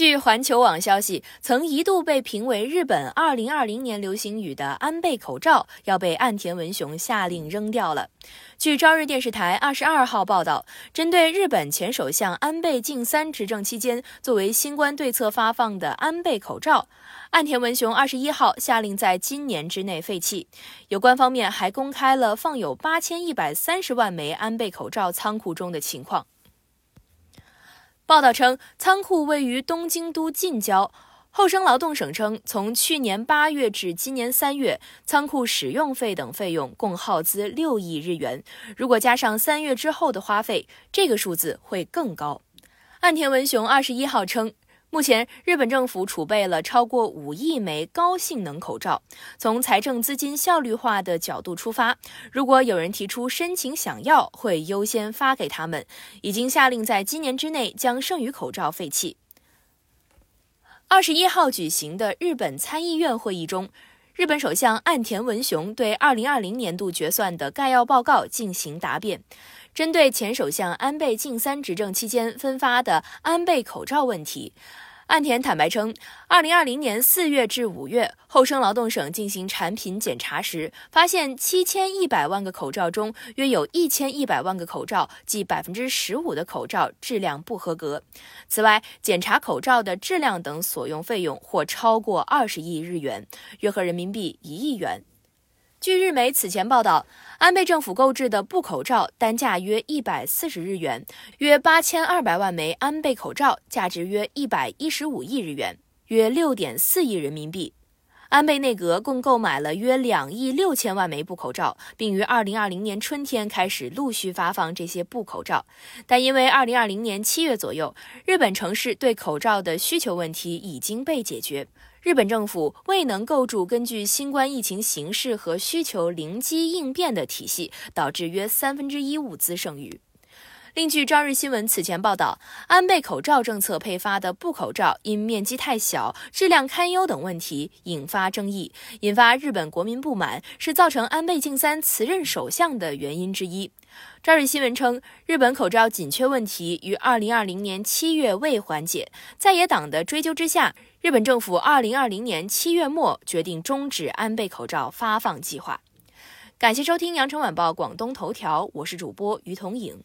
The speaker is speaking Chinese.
据环球网消息，曾一度被评为日本2020年流行语的安倍口罩要被岸田文雄下令扔掉了。据朝日电视台22号报道，针对日本前首相安倍晋三执政期间作为新冠对策发放的安倍口罩，岸田文雄21号下令在今年之内废弃。有关方面还公开了放有8130万枚安倍口罩仓库中的情况。报道称，仓库位于东京都近郊。厚生劳动省称，从去年八月至今年三月，仓库使用费等费用共耗资六亿日元。如果加上三月之后的花费，这个数字会更高。岸田文雄二十一号称。目前，日本政府储备了超过五亿枚高性能口罩。从财政资金效率化的角度出发，如果有人提出申请想要，会优先发给他们。已经下令在今年之内将剩余口罩废弃。二十一号举行的日本参议院会议中，日本首相岸田文雄对二零二零年度决算的概要报告进行答辩。针对前首相安倍晋三执政期间分发的安倍口罩问题，岸田坦白称，二零二零年四月至五月，厚生劳动省进行产品检查时，发现七千一百万个口罩中，约有一千一百万个口罩，即百分之十五的口罩质量不合格。此外，检查口罩的质量等所用费用或超过二十亿日元，约合人民币一亿元。据日媒此前报道，安倍政府购置的布口罩单价约一百四十日元，约八千二百万枚安倍口罩，价值约一百一十五亿日元，约六点四亿人民币。安倍内阁共购买了约两亿六千万枚布口罩，并于二零二零年春天开始陆续发放这些布口罩。但因为二零二零年七月左右，日本城市对口罩的需求问题已经被解决。日本政府未能构筑根据新冠疫情形势和需求灵机应变的体系，导致约三分之一物资剩余。另据朝日新闻此前报道，安倍口罩政策配发的布口罩因面积太小、质量堪忧等问题引发争议，引发日本国民不满，是造成安倍晋三辞任首相的原因之一。朝日新闻称，日本口罩紧缺问题于2020年7月未缓解，在野党的追究之下。日本政府二零二零年七月末决定终止安倍口罩发放计划。感谢收听羊城晚报广东头条，我是主播于彤颖。